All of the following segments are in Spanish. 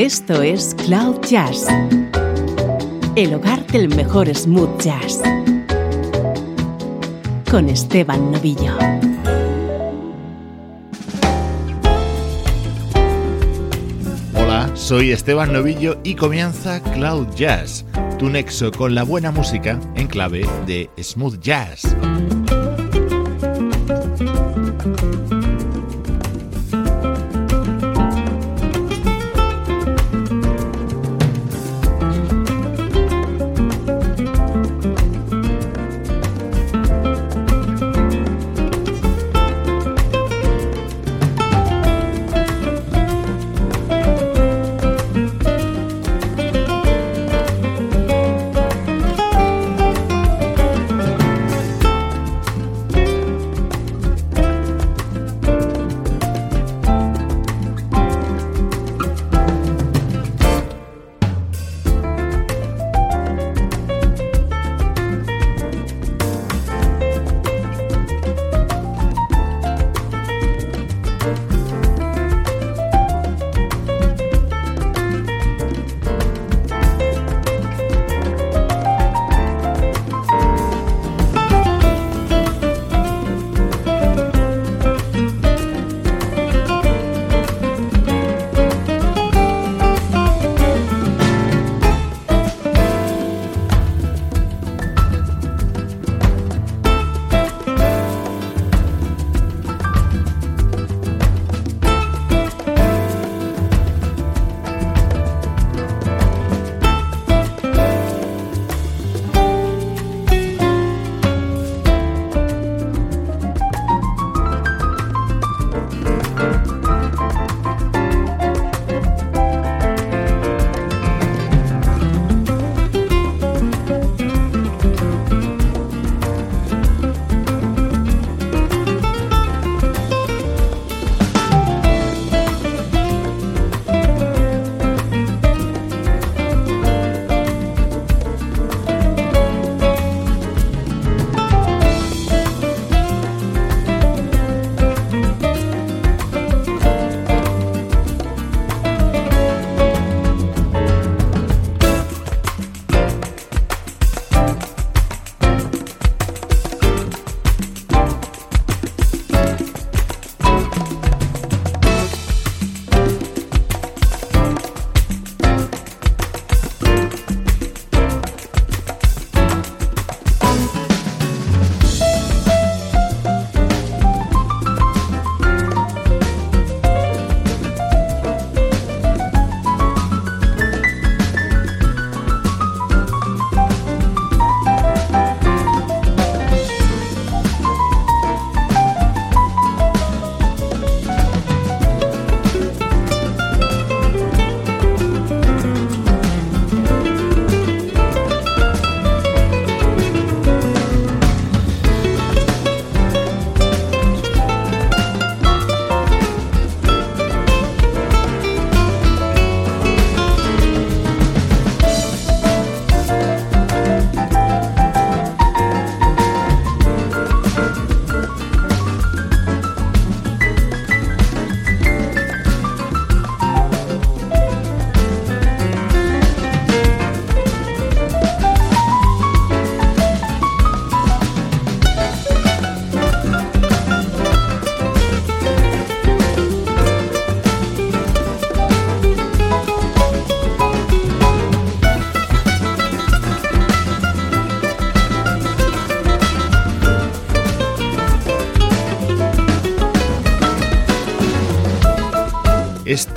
Esto es Cloud Jazz, el hogar del mejor smooth jazz, con Esteban Novillo. Hola, soy Esteban Novillo y comienza Cloud Jazz, tu nexo con la buena música en clave de smooth jazz.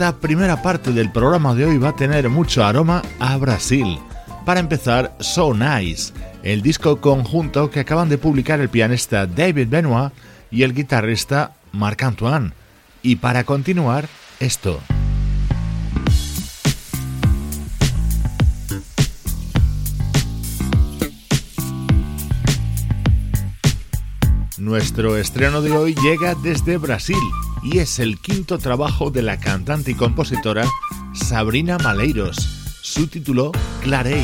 Esta primera parte del programa de hoy va a tener mucho aroma a Brasil. Para empezar, So Nice, el disco conjunto que acaban de publicar el pianista David Benoit y el guitarrista Marc Antoine. Y para continuar, esto. Nuestro estreno de hoy llega desde Brasil y es el quinto trabajo de la cantante y compositora Sabrina Maleiros. Su título, Clareia.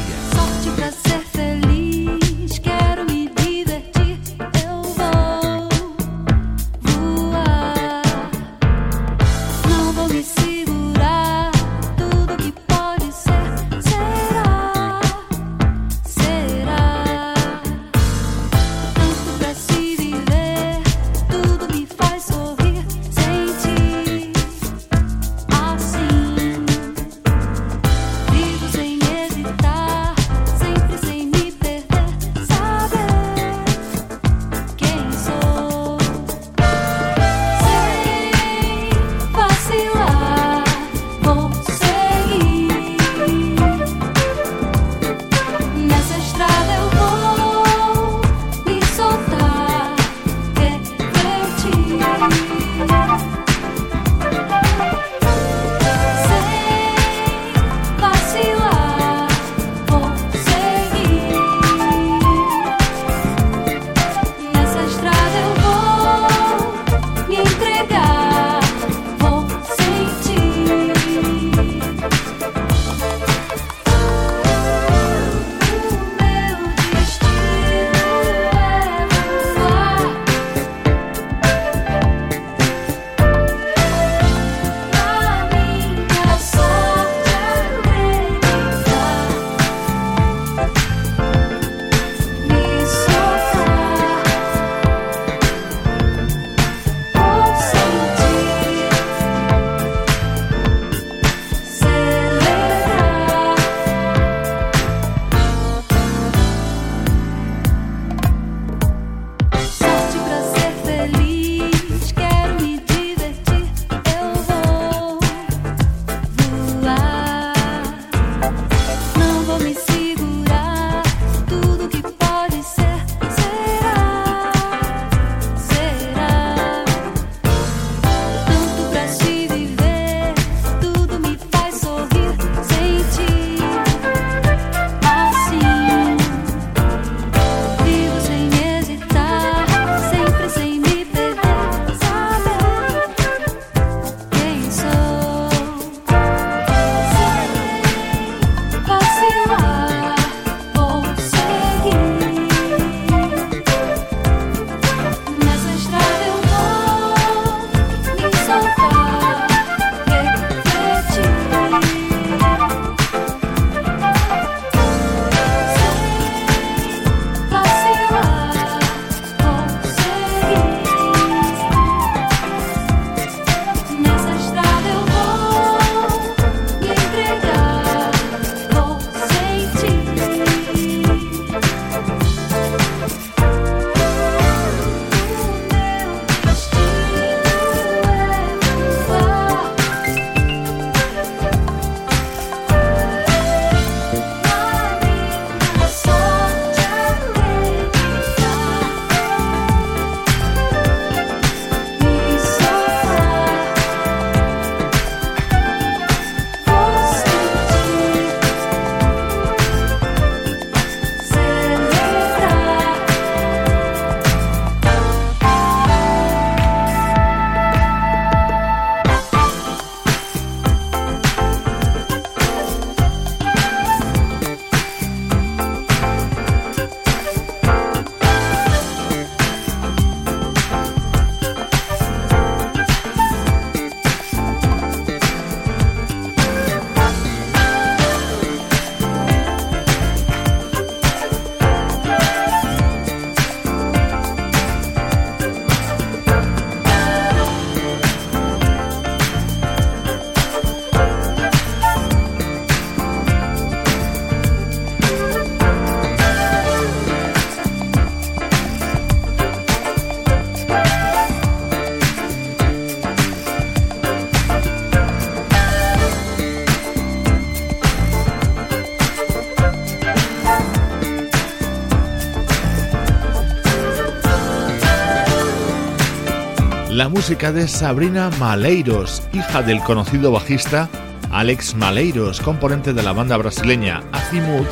Música de Sabrina Maleiros, hija del conocido bajista Alex Maleiros, componente de la banda brasileña Azimut,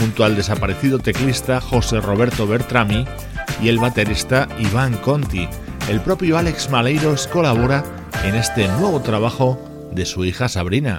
junto al desaparecido teclista José Roberto Bertrami y el baterista Iván Conti. El propio Alex Maleiros colabora en este nuevo trabajo de su hija Sabrina.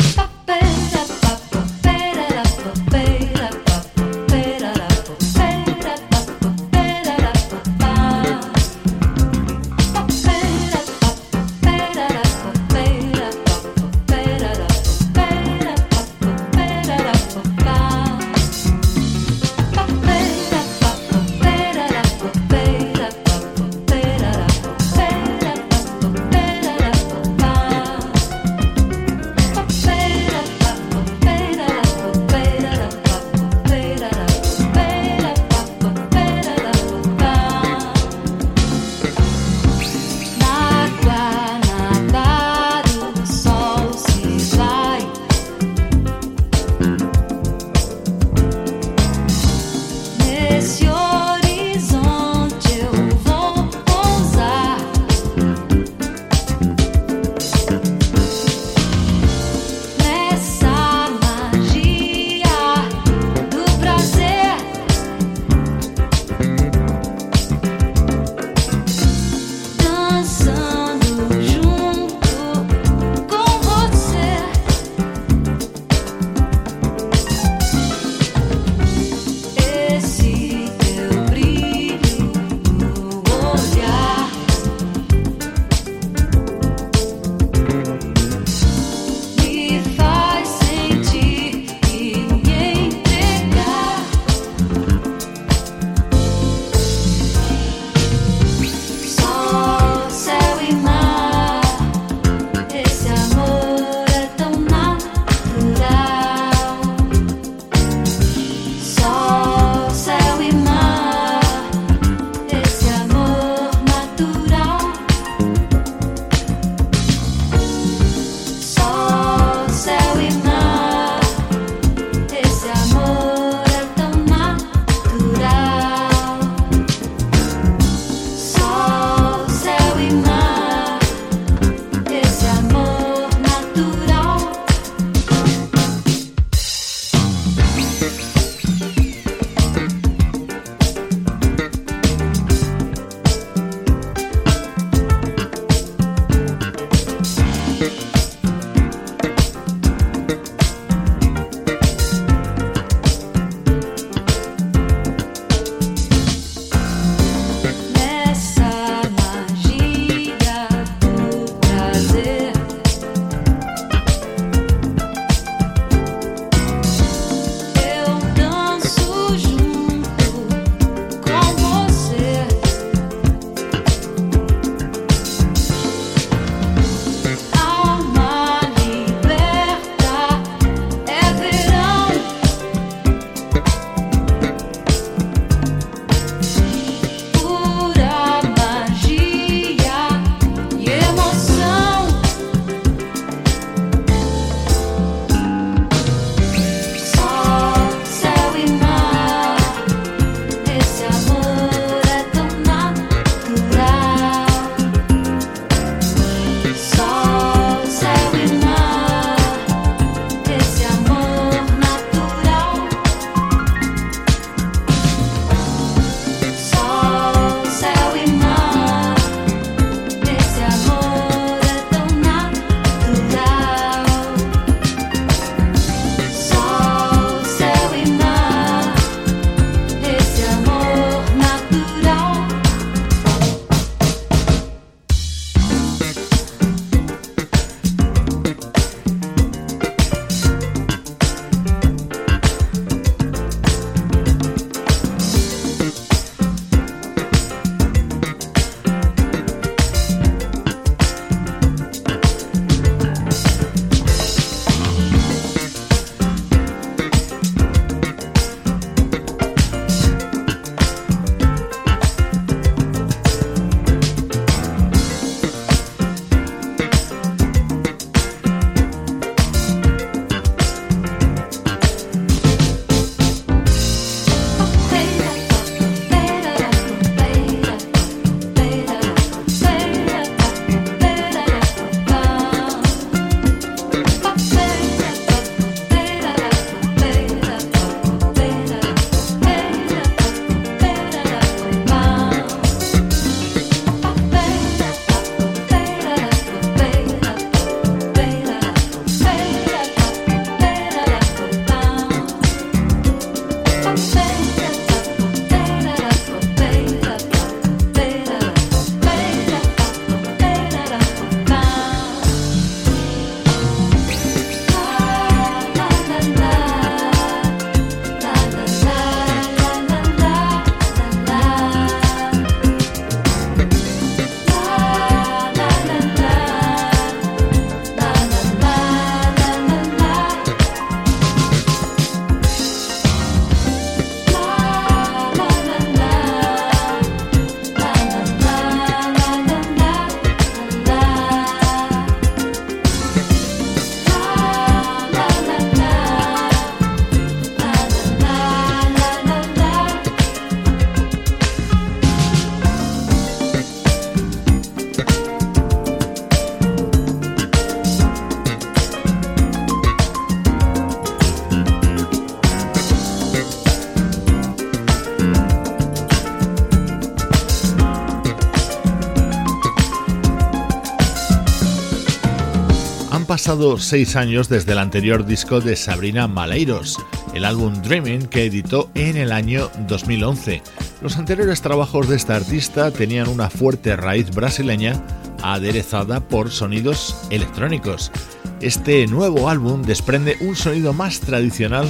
Seis años desde el anterior disco de Sabrina Maleiros, el álbum Dreaming que editó en el año 2011. Los anteriores trabajos de esta artista tenían una fuerte raíz brasileña aderezada por sonidos electrónicos. Este nuevo álbum desprende un sonido más tradicional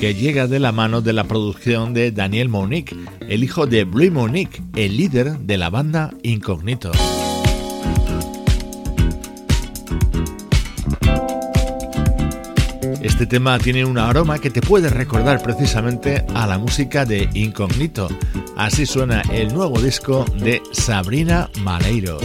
que llega de la mano de la producción de Daniel Monique, el hijo de Blue Monique, el líder de la banda Incognito. Este tema tiene un aroma que te puede recordar precisamente a la música de Incognito. Así suena el nuevo disco de Sabrina Maleiros.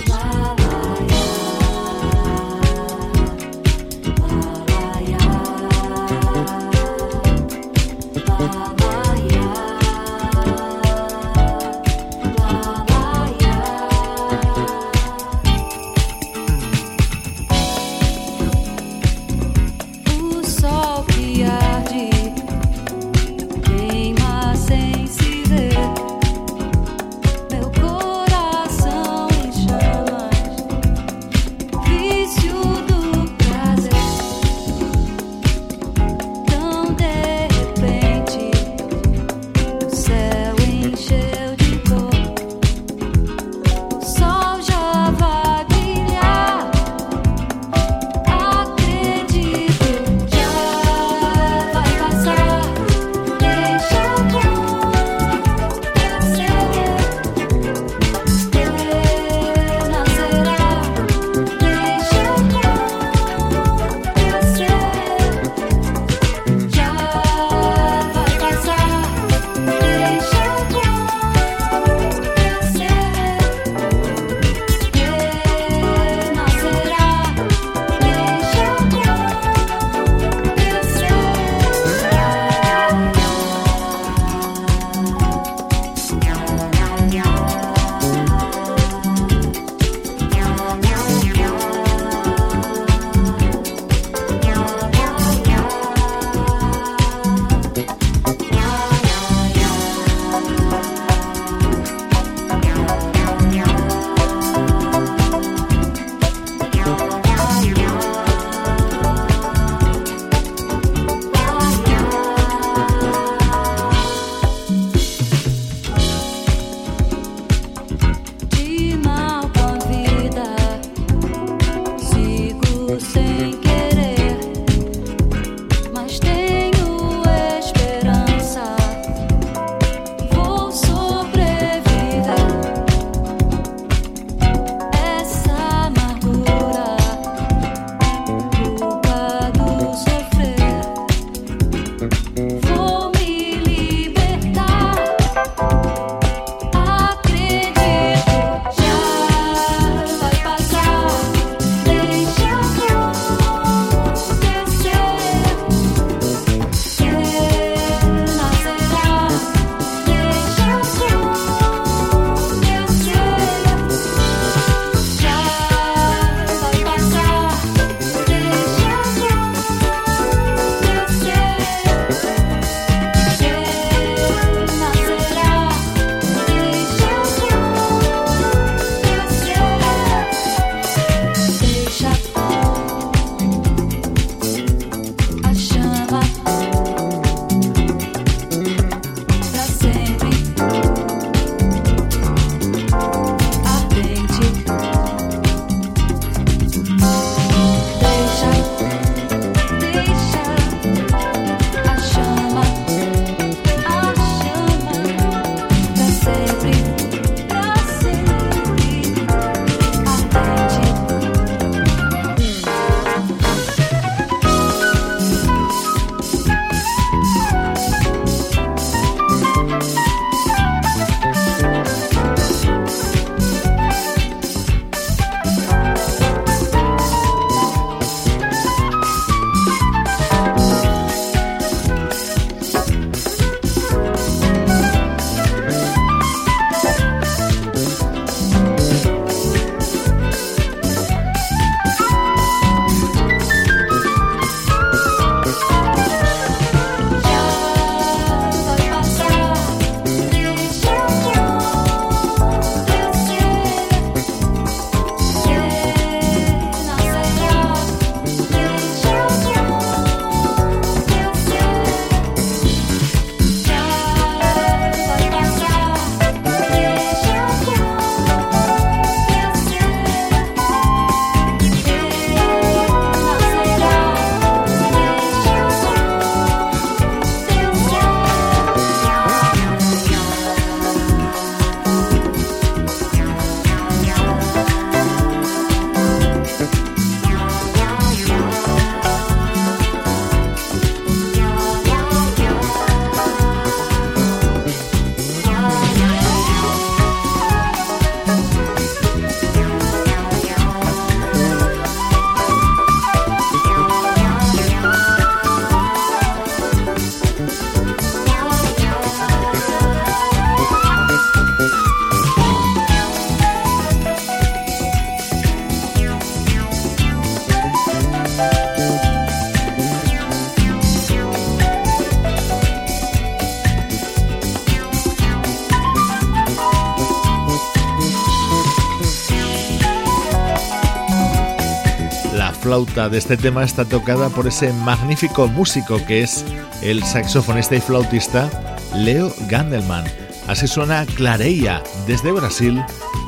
Flauta de este tema está tocada por ese magnífico músico que es el saxofonista y flautista Leo Gandelman. Así suena Clareia desde Brasil,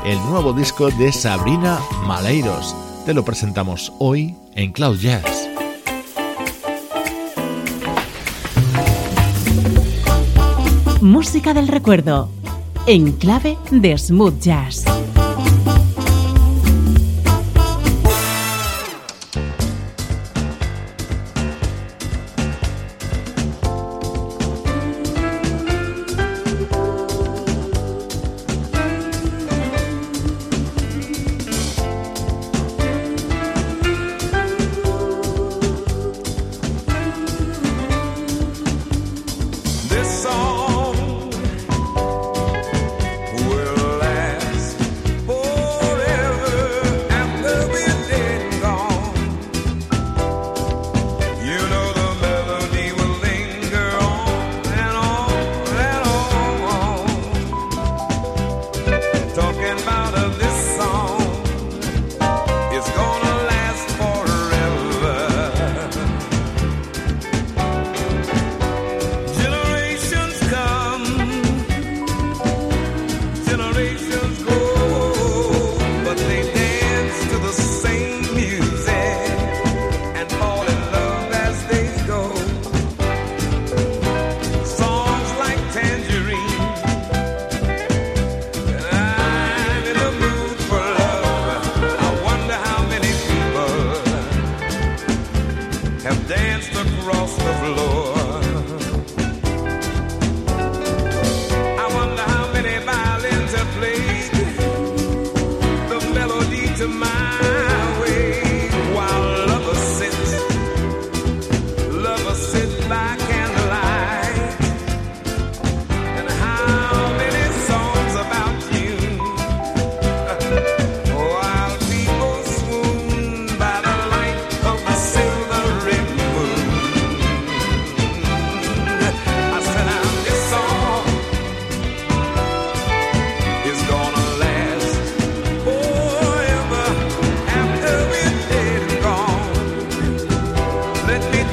el nuevo disco de Sabrina Maleiros. Te lo presentamos hoy en Cloud Jazz. Música del recuerdo, en clave de smooth jazz.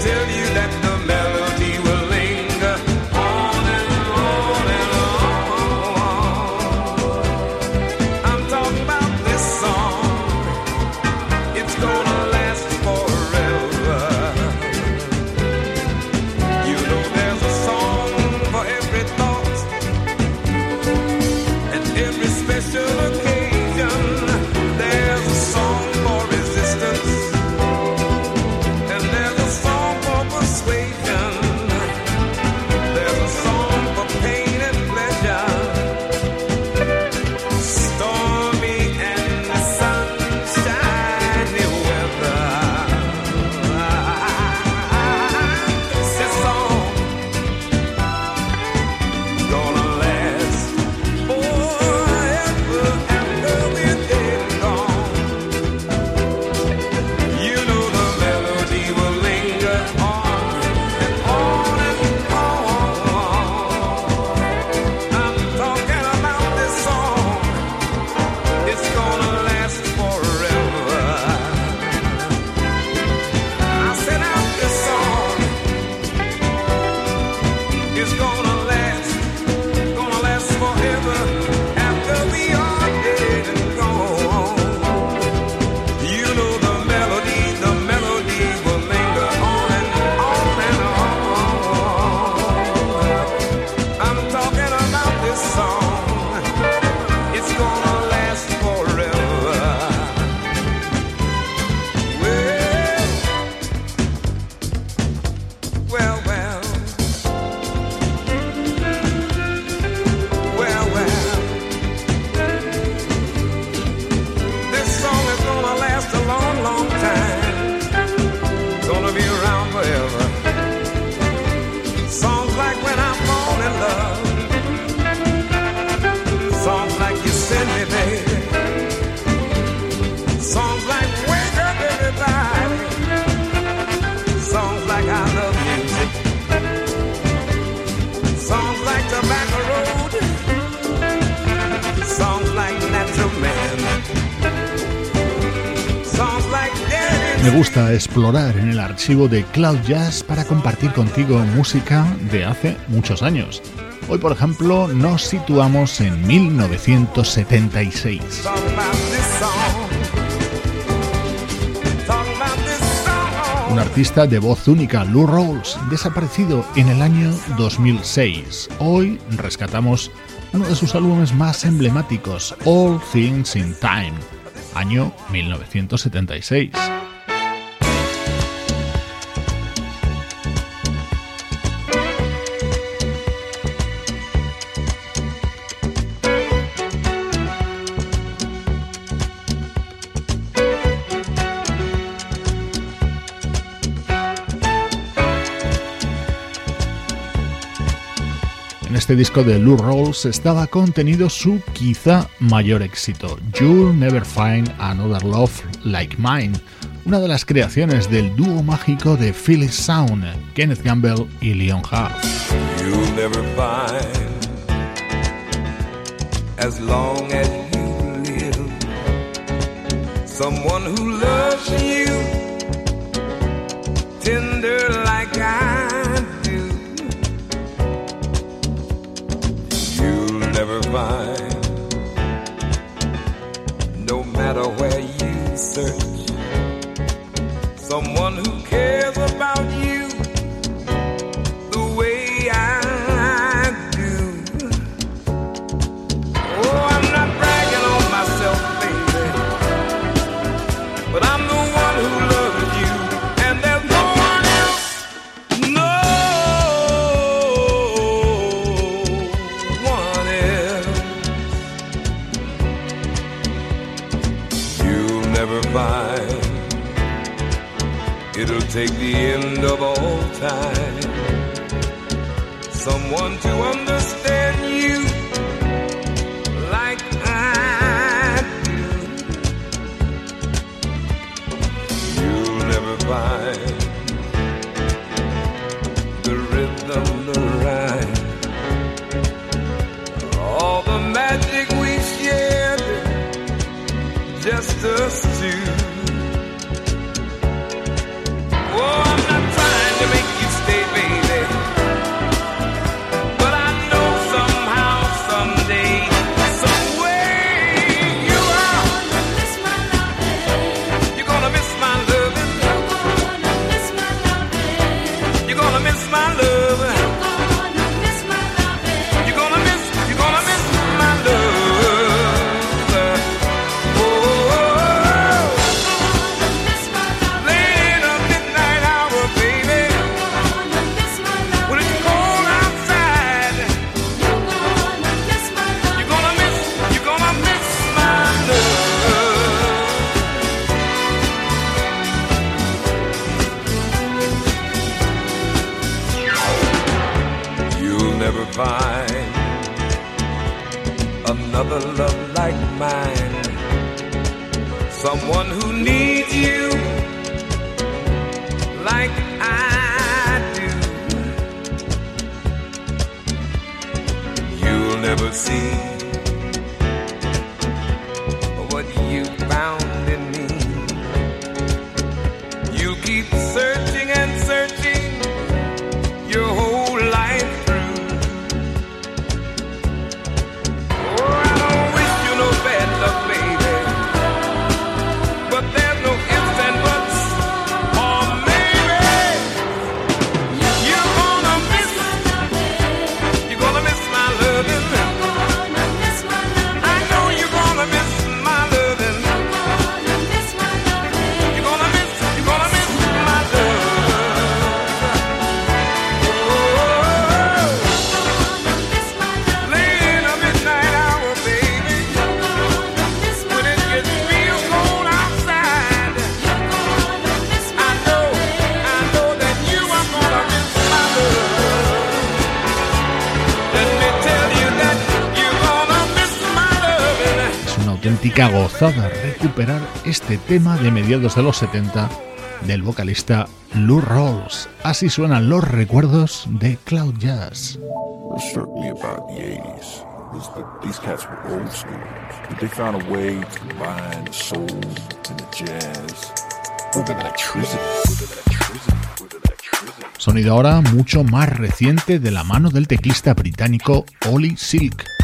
tell you that Me gusta explorar en el archivo de Cloud Jazz para compartir contigo música de hace muchos años. Hoy, por ejemplo, nos situamos en 1976. Un artista de voz única, Lou Rawls, desaparecido en el año 2006. Hoy rescatamos uno de sus álbumes más emblemáticos, All Things in Time, año 1976. Este disco de Lou Rawls estaba contenido su quizá mayor éxito, You'll Never Find Another Love Like Mine, una de las creaciones del dúo mágico de Phyllis Sound, Kenneth Gamble y Leon Hart. Someone who loves you find another love like mine. Someone who needs you like I do. You'll never see este tema de mediados de los 70 del vocalista Lou Rawls. Así suenan los recuerdos de Cloud Jazz. What struck me about the 80s was that these cats were old school, but they found a way to combine the soul and the jazz Sonido ahora mucho más reciente de la mano del teclista británico Ollie Silk.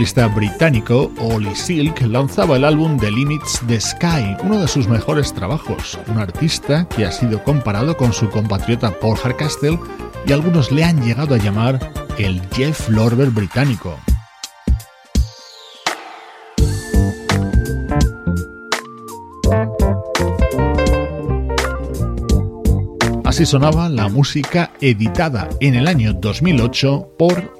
teclista británico Oli Silk lanzaba el álbum The Limits the Sky, uno de sus mejores trabajos, un artista que ha sido comparado con su compatriota Paul Hardcastle y algunos le han llegado a llamar el Jeff Lorber británico. Así sonaba la música editada en el año 2008 por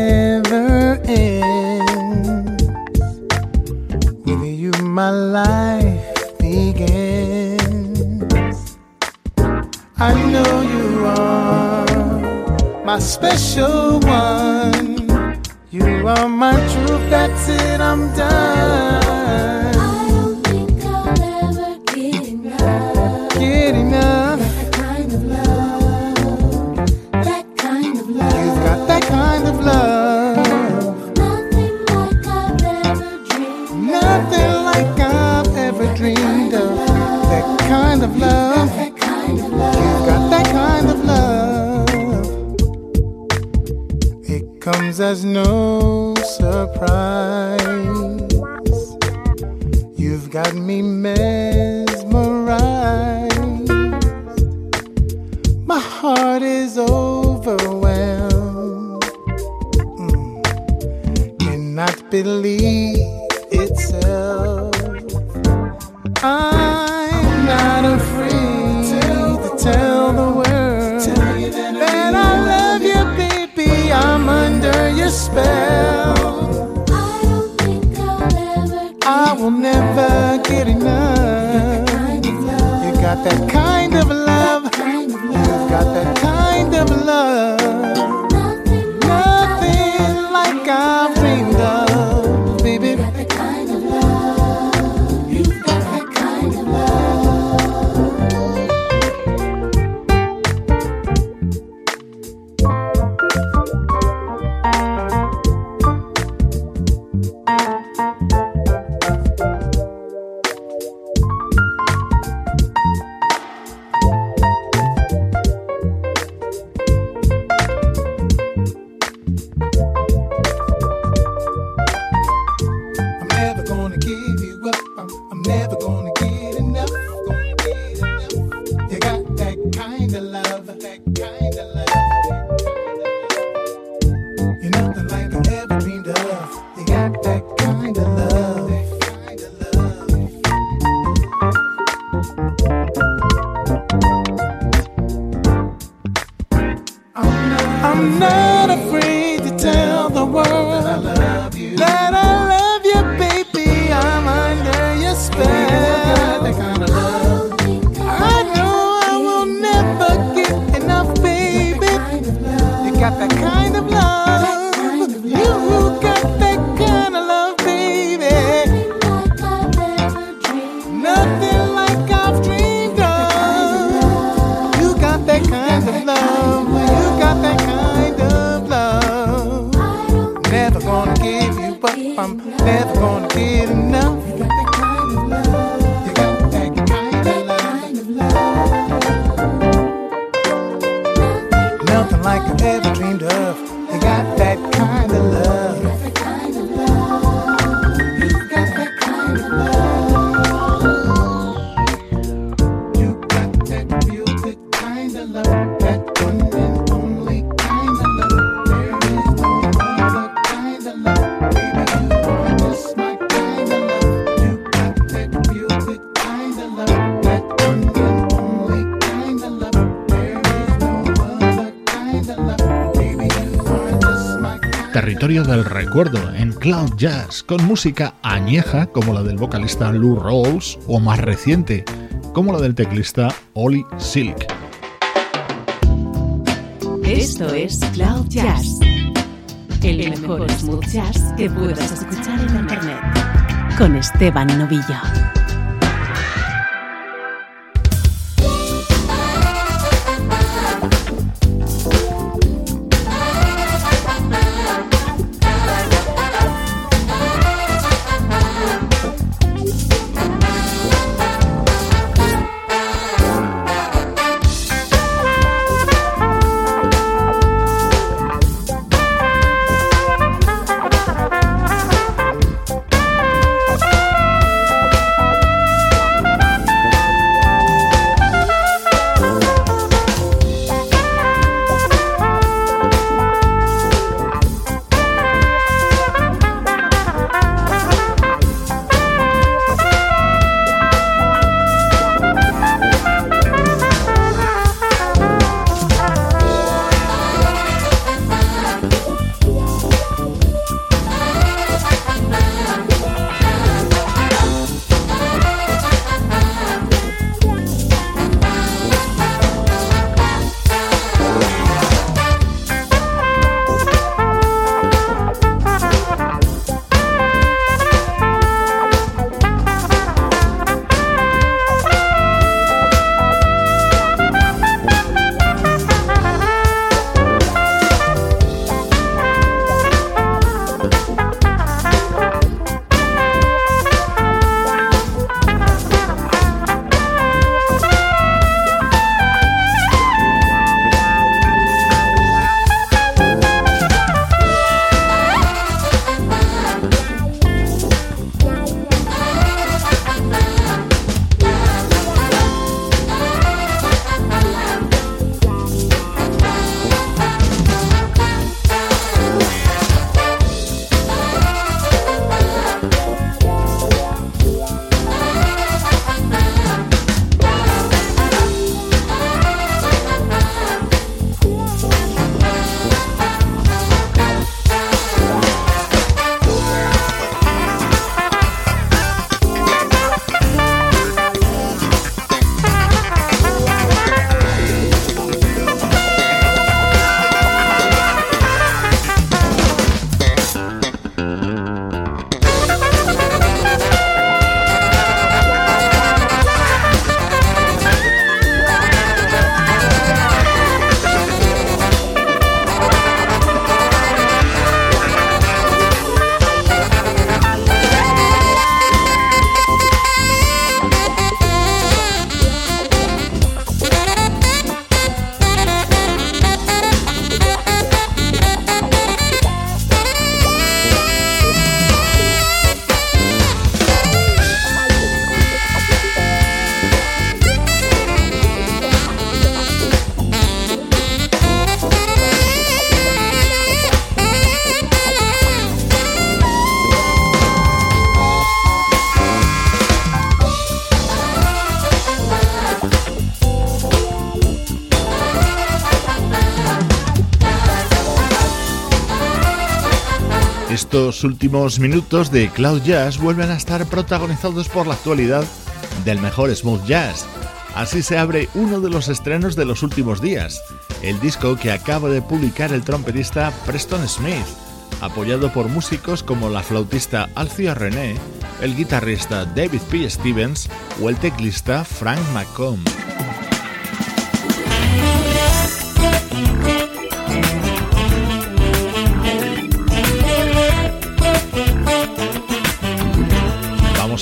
del recuerdo en Cloud Jazz, con música añeja como la del vocalista Lou Rawls o más reciente, como la del teclista Oli Silk. Esto es Cloud Jazz, el mejor smooth jazz que puedas escuchar en internet, con Esteban Novillo. Estos últimos minutos de Cloud Jazz vuelven a estar protagonizados por la actualidad del mejor smooth jazz. Así se abre uno de los estrenos de los últimos días, el disco que acaba de publicar el trompetista Preston Smith, apoyado por músicos como la flautista Alcia René, el guitarrista David P. Stevens o el teclista Frank McComb.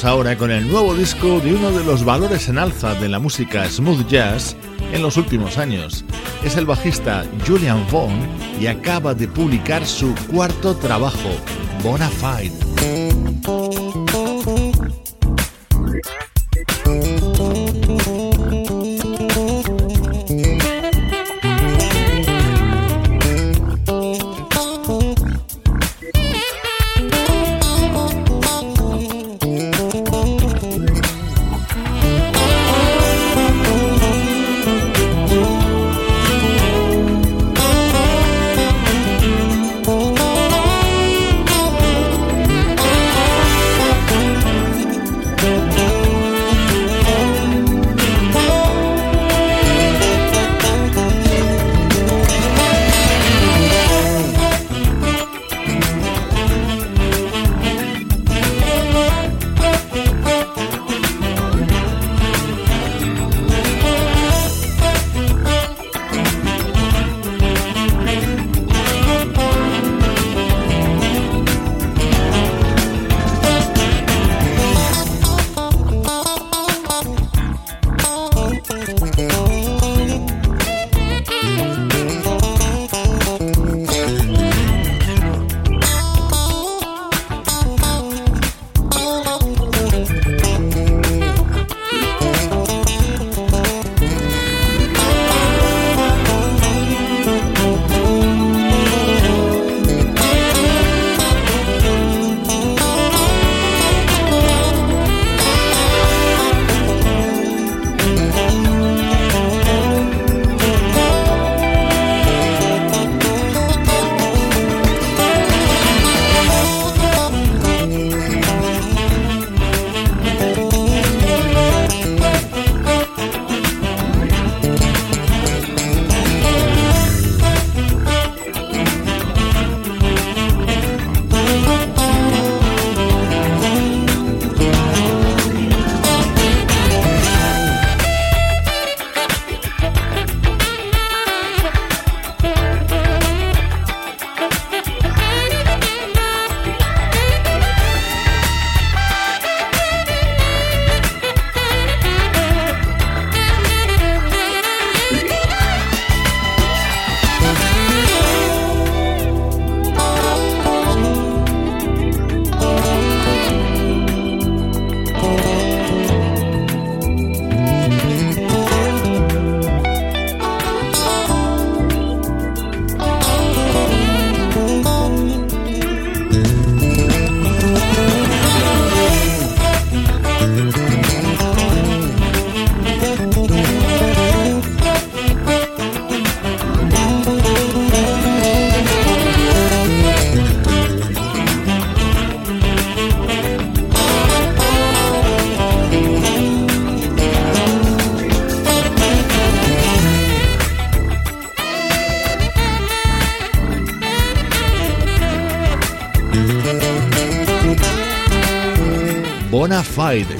Ahora con el nuevo disco de uno de los valores en alza de la música smooth jazz en los últimos años. Es el bajista Julian Vaughn y acaba de publicar su cuarto trabajo, Bonafide.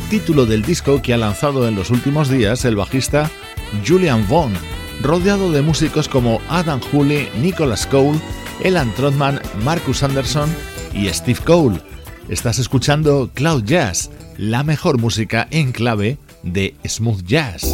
Título del disco que ha lanzado en los últimos días el bajista Julian Vaughn, rodeado de músicos como Adam Hooley, Nicholas Cole, Elan Trotman, Marcus Anderson y Steve Cole. Estás escuchando Cloud Jazz, la mejor música en clave de smooth jazz.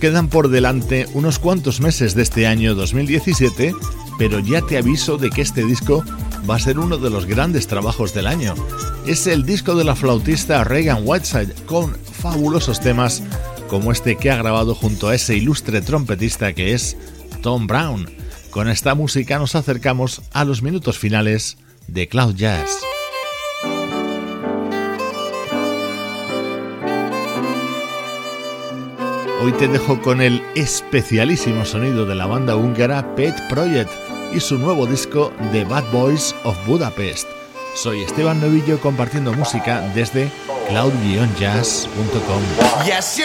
Quedan por delante unos cuantos meses de este año 2017, pero ya te aviso de que este disco va a ser uno de los grandes trabajos del año. Es el disco de la flautista Reagan Whiteside con fabulosos temas como este que ha grabado junto a ese ilustre trompetista que es Tom Brown. Con esta música nos acercamos a los minutos finales de Cloud Jazz. Hoy te dejo con el especialísimo sonido de la banda húngara Pet Project y su nuevo disco The Bad Boys of Budapest. Soy Esteban Novillo compartiendo música desde cloud-jazz.com. Yes,